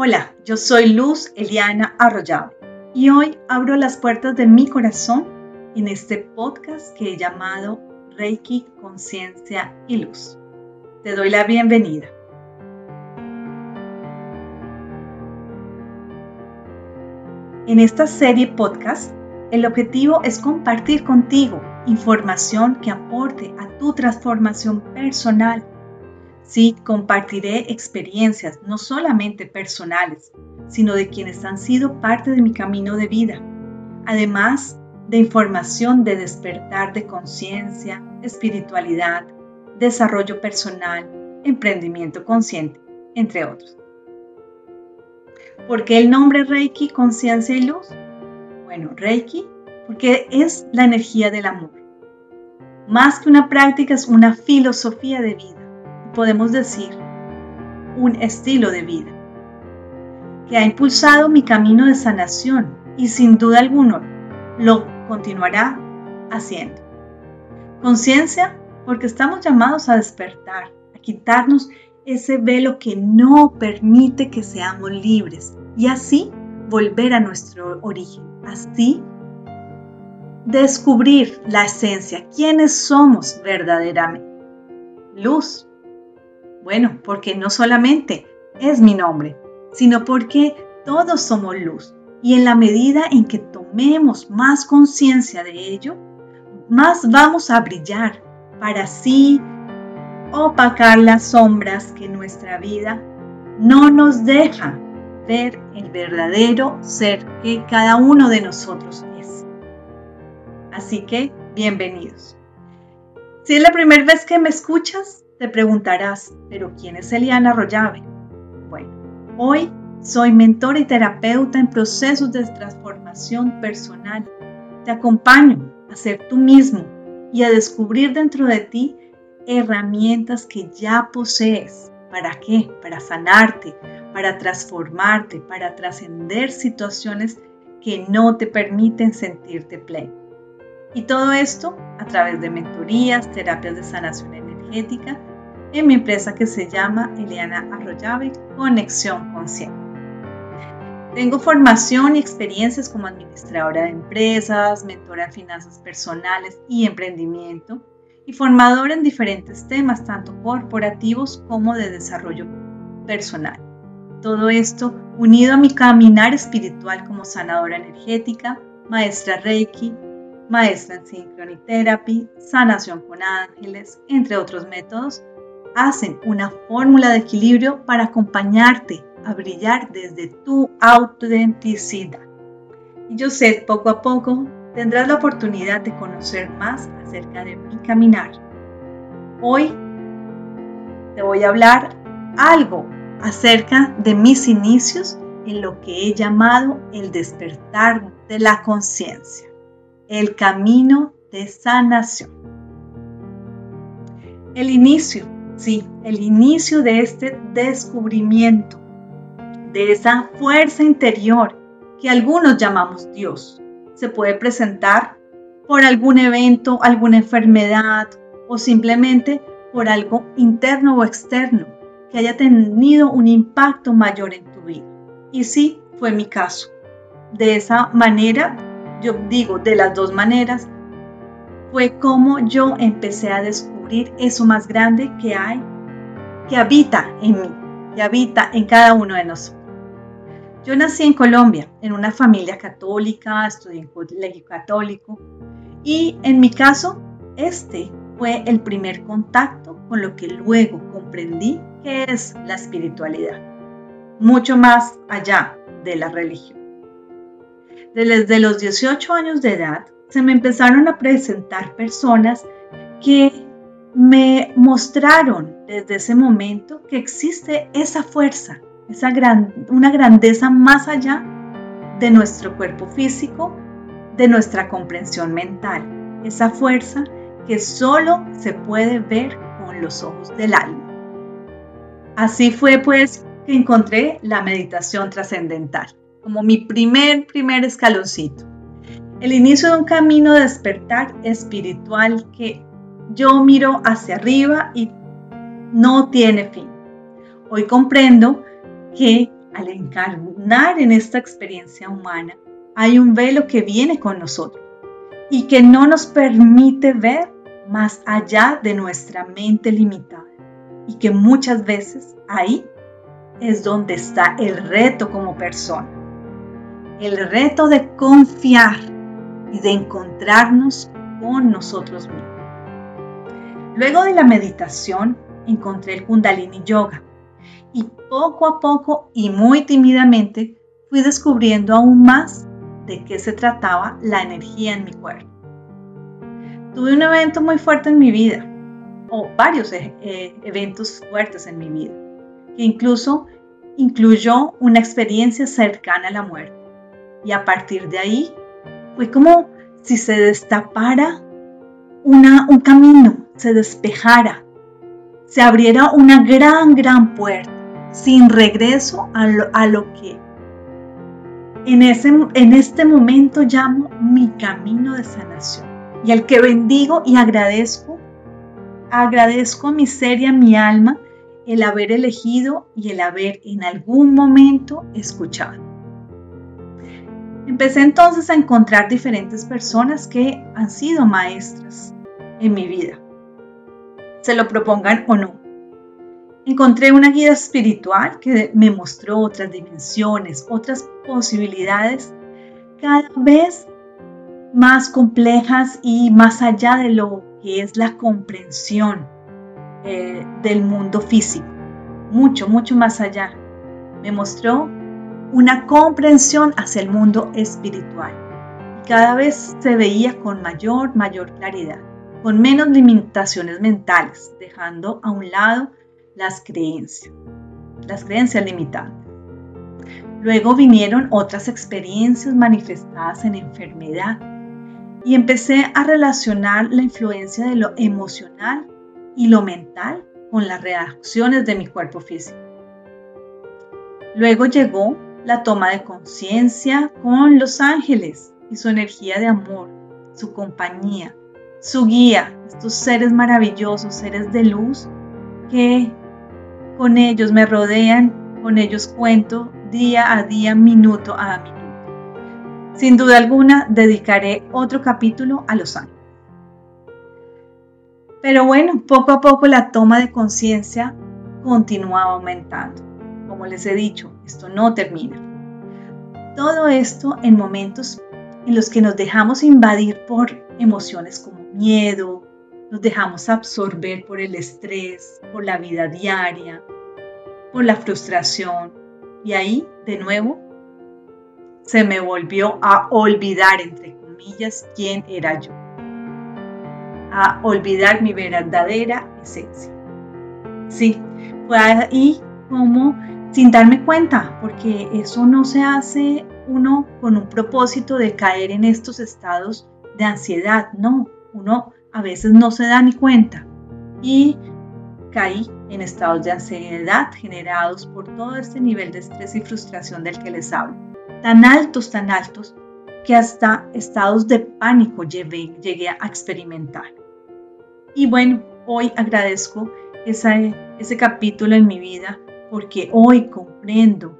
Hola, yo soy Luz Eliana Arroyave y hoy abro las puertas de mi corazón en este podcast que he llamado Reiki, Conciencia y Luz. Te doy la bienvenida. En esta serie podcast, el objetivo es compartir contigo información que aporte a tu transformación personal Sí, compartiré experiencias no solamente personales, sino de quienes han sido parte de mi camino de vida, además de información de despertar de conciencia, espiritualidad, desarrollo personal, emprendimiento consciente, entre otros. ¿Por qué el nombre Reiki, conciencia y luz? Bueno, Reiki porque es la energía del amor. Más que una práctica es una filosofía de vida podemos decir, un estilo de vida, que ha impulsado mi camino de sanación y sin duda alguna lo continuará haciendo. Conciencia, porque estamos llamados a despertar, a quitarnos ese velo que no permite que seamos libres y así volver a nuestro origen, así descubrir la esencia, quiénes somos verdaderamente. Luz, bueno, porque no solamente es mi nombre, sino porque todos somos luz. Y en la medida en que tomemos más conciencia de ello, más vamos a brillar para así opacar las sombras que nuestra vida no nos deja ver el verdadero ser que cada uno de nosotros es. Así que, bienvenidos. Si es la primera vez que me escuchas, te preguntarás, ¿pero quién es Eliana Rollave? Bueno, hoy soy mentora y terapeuta en procesos de transformación personal. Te acompaño a ser tú mismo y a descubrir dentro de ti herramientas que ya posees. ¿Para qué? Para sanarte, para transformarte, para trascender situaciones que no te permiten sentirte pleno. Y todo esto a través de mentorías, terapias de sanación energética en mi empresa que se llama Eliana Arroyave Conexión Consciente. Tengo formación y experiencias como administradora de empresas, mentora en finanzas personales y emprendimiento y formadora en diferentes temas, tanto corporativos como de desarrollo personal. Todo esto unido a mi caminar espiritual como sanadora energética, maestra Reiki, maestra en sincronitherapy, sanación con ángeles, entre otros métodos hacen una fórmula de equilibrio para acompañarte a brillar desde tu autenticidad. Y yo sé, poco a poco tendrás la oportunidad de conocer más acerca de mi caminar. Hoy te voy a hablar algo acerca de mis inicios en lo que he llamado el despertar de la conciencia, el camino de sanación. El inicio Sí, el inicio de este descubrimiento, de esa fuerza interior que algunos llamamos Dios, se puede presentar por algún evento, alguna enfermedad o simplemente por algo interno o externo que haya tenido un impacto mayor en tu vida. Y sí, fue mi caso. De esa manera, yo digo de las dos maneras, fue como yo empecé a descubrir eso más grande que hay, que habita en mí, que habita en cada uno de nosotros. Yo nací en Colombia, en una familia católica, estudié en colegio católico y en mi caso, este fue el primer contacto con lo que luego comprendí que es la espiritualidad, mucho más allá de la religión. Desde los 18 años de edad se me empezaron a presentar personas que me mostraron desde ese momento que existe esa fuerza, esa gran, una grandeza más allá de nuestro cuerpo físico, de nuestra comprensión mental, esa fuerza que solo se puede ver con los ojos del alma. Así fue pues que encontré la meditación trascendental como mi primer, primer escaloncito. El inicio de un camino de despertar espiritual que yo miro hacia arriba y no tiene fin. Hoy comprendo que al encarnar en esta experiencia humana, hay un velo que viene con nosotros y que no nos permite ver más allá de nuestra mente limitada y que muchas veces ahí es donde está el reto como persona. El reto de confiar y de encontrarnos con nosotros mismos. Luego de la meditación encontré el Kundalini Yoga y poco a poco y muy tímidamente fui descubriendo aún más de qué se trataba la energía en mi cuerpo. Tuve un evento muy fuerte en mi vida, o varios eh, eventos fuertes en mi vida, que incluso incluyó una experiencia cercana a la muerte. Y a partir de ahí fue como si se destapara un camino, se despejara, se abriera una gran, gran puerta sin regreso a lo, a lo que en, ese, en este momento llamo mi camino de sanación y al que bendigo y agradezco, agradezco a mi ser mi alma el haber elegido y el haber en algún momento escuchado. Empecé entonces a encontrar diferentes personas que han sido maestras en mi vida, se lo propongan o no. Encontré una guía espiritual que me mostró otras dimensiones, otras posibilidades cada vez más complejas y más allá de lo que es la comprensión eh, del mundo físico. Mucho, mucho más allá. Me mostró una comprensión hacia el mundo espiritual. Y cada vez se veía con mayor, mayor claridad, con menos limitaciones mentales, dejando a un lado las creencias, las creencias limitantes. Luego vinieron otras experiencias manifestadas en enfermedad y empecé a relacionar la influencia de lo emocional y lo mental con las reacciones de mi cuerpo físico. Luego llegó la toma de conciencia con los ángeles y su energía de amor, su compañía, su guía, estos seres maravillosos, seres de luz que con ellos me rodean, con ellos cuento día a día, minuto a minuto. Sin duda alguna, dedicaré otro capítulo a los ángeles. Pero bueno, poco a poco la toma de conciencia continuaba aumentando. Como les he dicho, esto no termina. Todo esto en momentos en los que nos dejamos invadir por emociones como miedo, nos dejamos absorber por el estrés, por la vida diaria, por la frustración. Y ahí, de nuevo, se me volvió a olvidar, entre comillas, quién era yo. A olvidar mi verdadera esencia. Sí, fue ahí como sin darme cuenta, porque eso no se hace uno con un propósito de caer en estos estados de ansiedad, no, uno a veces no se da ni cuenta y caí en estados de ansiedad generados por todo este nivel de estrés y frustración del que les hablo. Tan altos, tan altos, que hasta estados de pánico llegué, a experimentar. Y bueno, hoy agradezco ese capítulo en mi vida porque hoy comprendo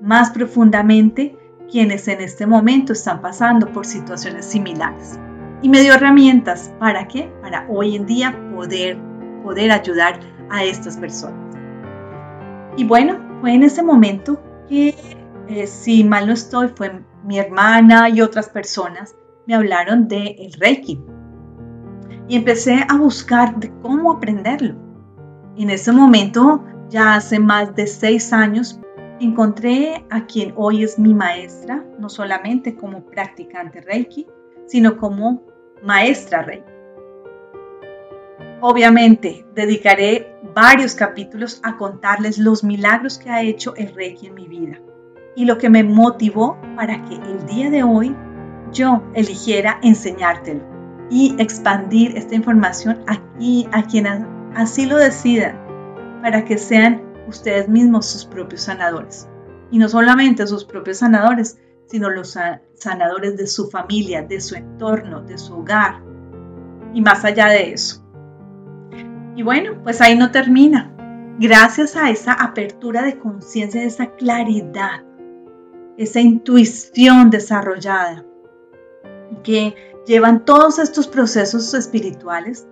más profundamente quienes en este momento están pasando por situaciones similares y me dio herramientas para qué? Para hoy en día poder, poder ayudar a estas personas. Y bueno, fue en ese momento que, eh, si mal no estoy, fue mi hermana y otras personas me hablaron de el Reiki. Y empecé a buscar de cómo aprenderlo. En ese momento, ya hace más de seis años, encontré a quien hoy es mi maestra, no solamente como practicante Reiki, sino como maestra rey. Obviamente, dedicaré varios capítulos a contarles los milagros que ha hecho el Reiki en mi vida y lo que me motivó para que el día de hoy yo eligiera enseñártelo y expandir esta información aquí a quienes así lo decidan para que sean ustedes mismos sus propios sanadores. Y no solamente sus propios sanadores, sino los sanadores de su familia, de su entorno, de su hogar y más allá de eso. Y bueno, pues ahí no termina. gracias a esa apertura de conciencia, esa claridad, esa intuición desarrollada que llevan todos estos procesos espirituales,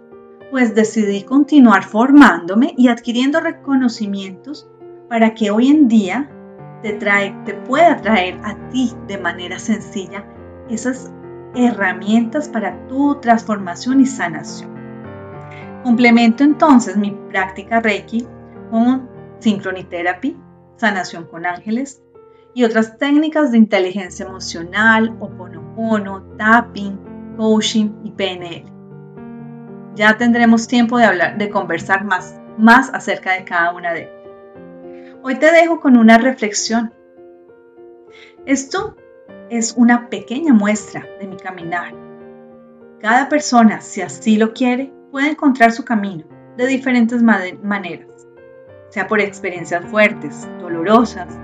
pues decidí continuar formándome y adquiriendo reconocimientos para que hoy en día te, pueda traer a ti de manera sencilla esas herramientas para tu transformación y sanación. Complemento entonces mi práctica Reiki con sincronitherapy, sanación con ángeles y otras técnicas de inteligencia emocional, oponopono, tapping, coaching y PNL. Ya tendremos tiempo de hablar, de conversar más, más acerca de cada una de ellas. Hoy te dejo con una reflexión. Esto es una pequeña muestra de mi caminar. Cada persona, si así lo quiere, puede encontrar su camino de diferentes maneras, sea por experiencias fuertes, dolorosas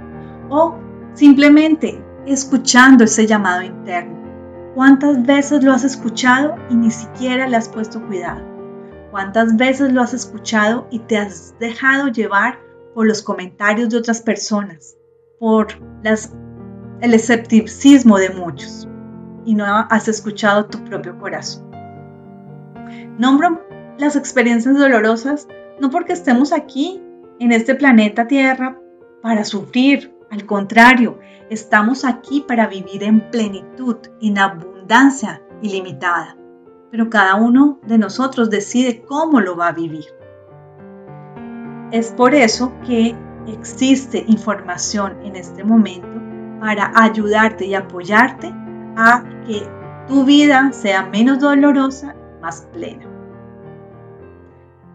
o simplemente escuchando ese llamado interno. ¿Cuántas veces lo has escuchado y ni siquiera le has puesto cuidado? ¿Cuántas veces lo has escuchado y te has dejado llevar por los comentarios de otras personas, por el escepticismo de muchos y no has escuchado tu propio corazón. Nombro las experiencias dolorosas no porque estemos aquí en este planeta Tierra para sufrir, al contrario, estamos aquí para vivir en plenitud, en abundancia ilimitada. Pero cada uno de nosotros decide cómo lo va a vivir. Es por eso que existe información en este momento para ayudarte y apoyarte a que tu vida sea menos dolorosa, más plena.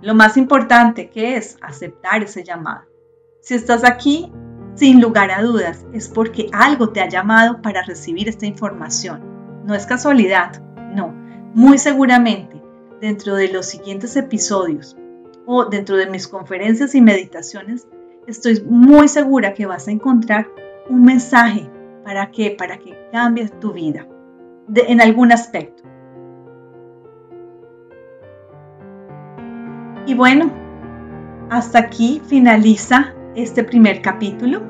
Lo más importante que es aceptar ese llamado. Si estás aquí, sin lugar a dudas, es porque algo te ha llamado para recibir esta información. No es casualidad, no. Muy seguramente, dentro de los siguientes episodios o dentro de mis conferencias y meditaciones, estoy muy segura que vas a encontrar un mensaje para que para que cambies tu vida en algún aspecto. Y bueno, hasta aquí finaliza este primer capítulo.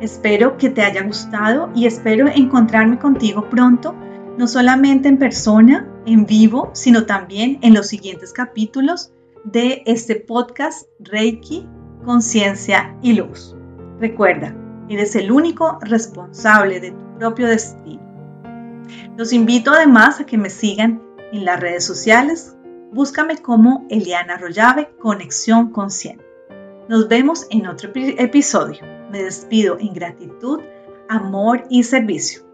Espero que te haya gustado y espero encontrarme contigo pronto, no solamente en persona, en vivo, sino también en los siguientes capítulos de este podcast Reiki, Conciencia y Luz. Recuerda, Eres el único responsable de tu propio destino. Los invito además a que me sigan en las redes sociales. Búscame como Eliana Rollave, Conexión Consciente. Nos vemos en otro episodio. Me despido en gratitud, amor y servicio.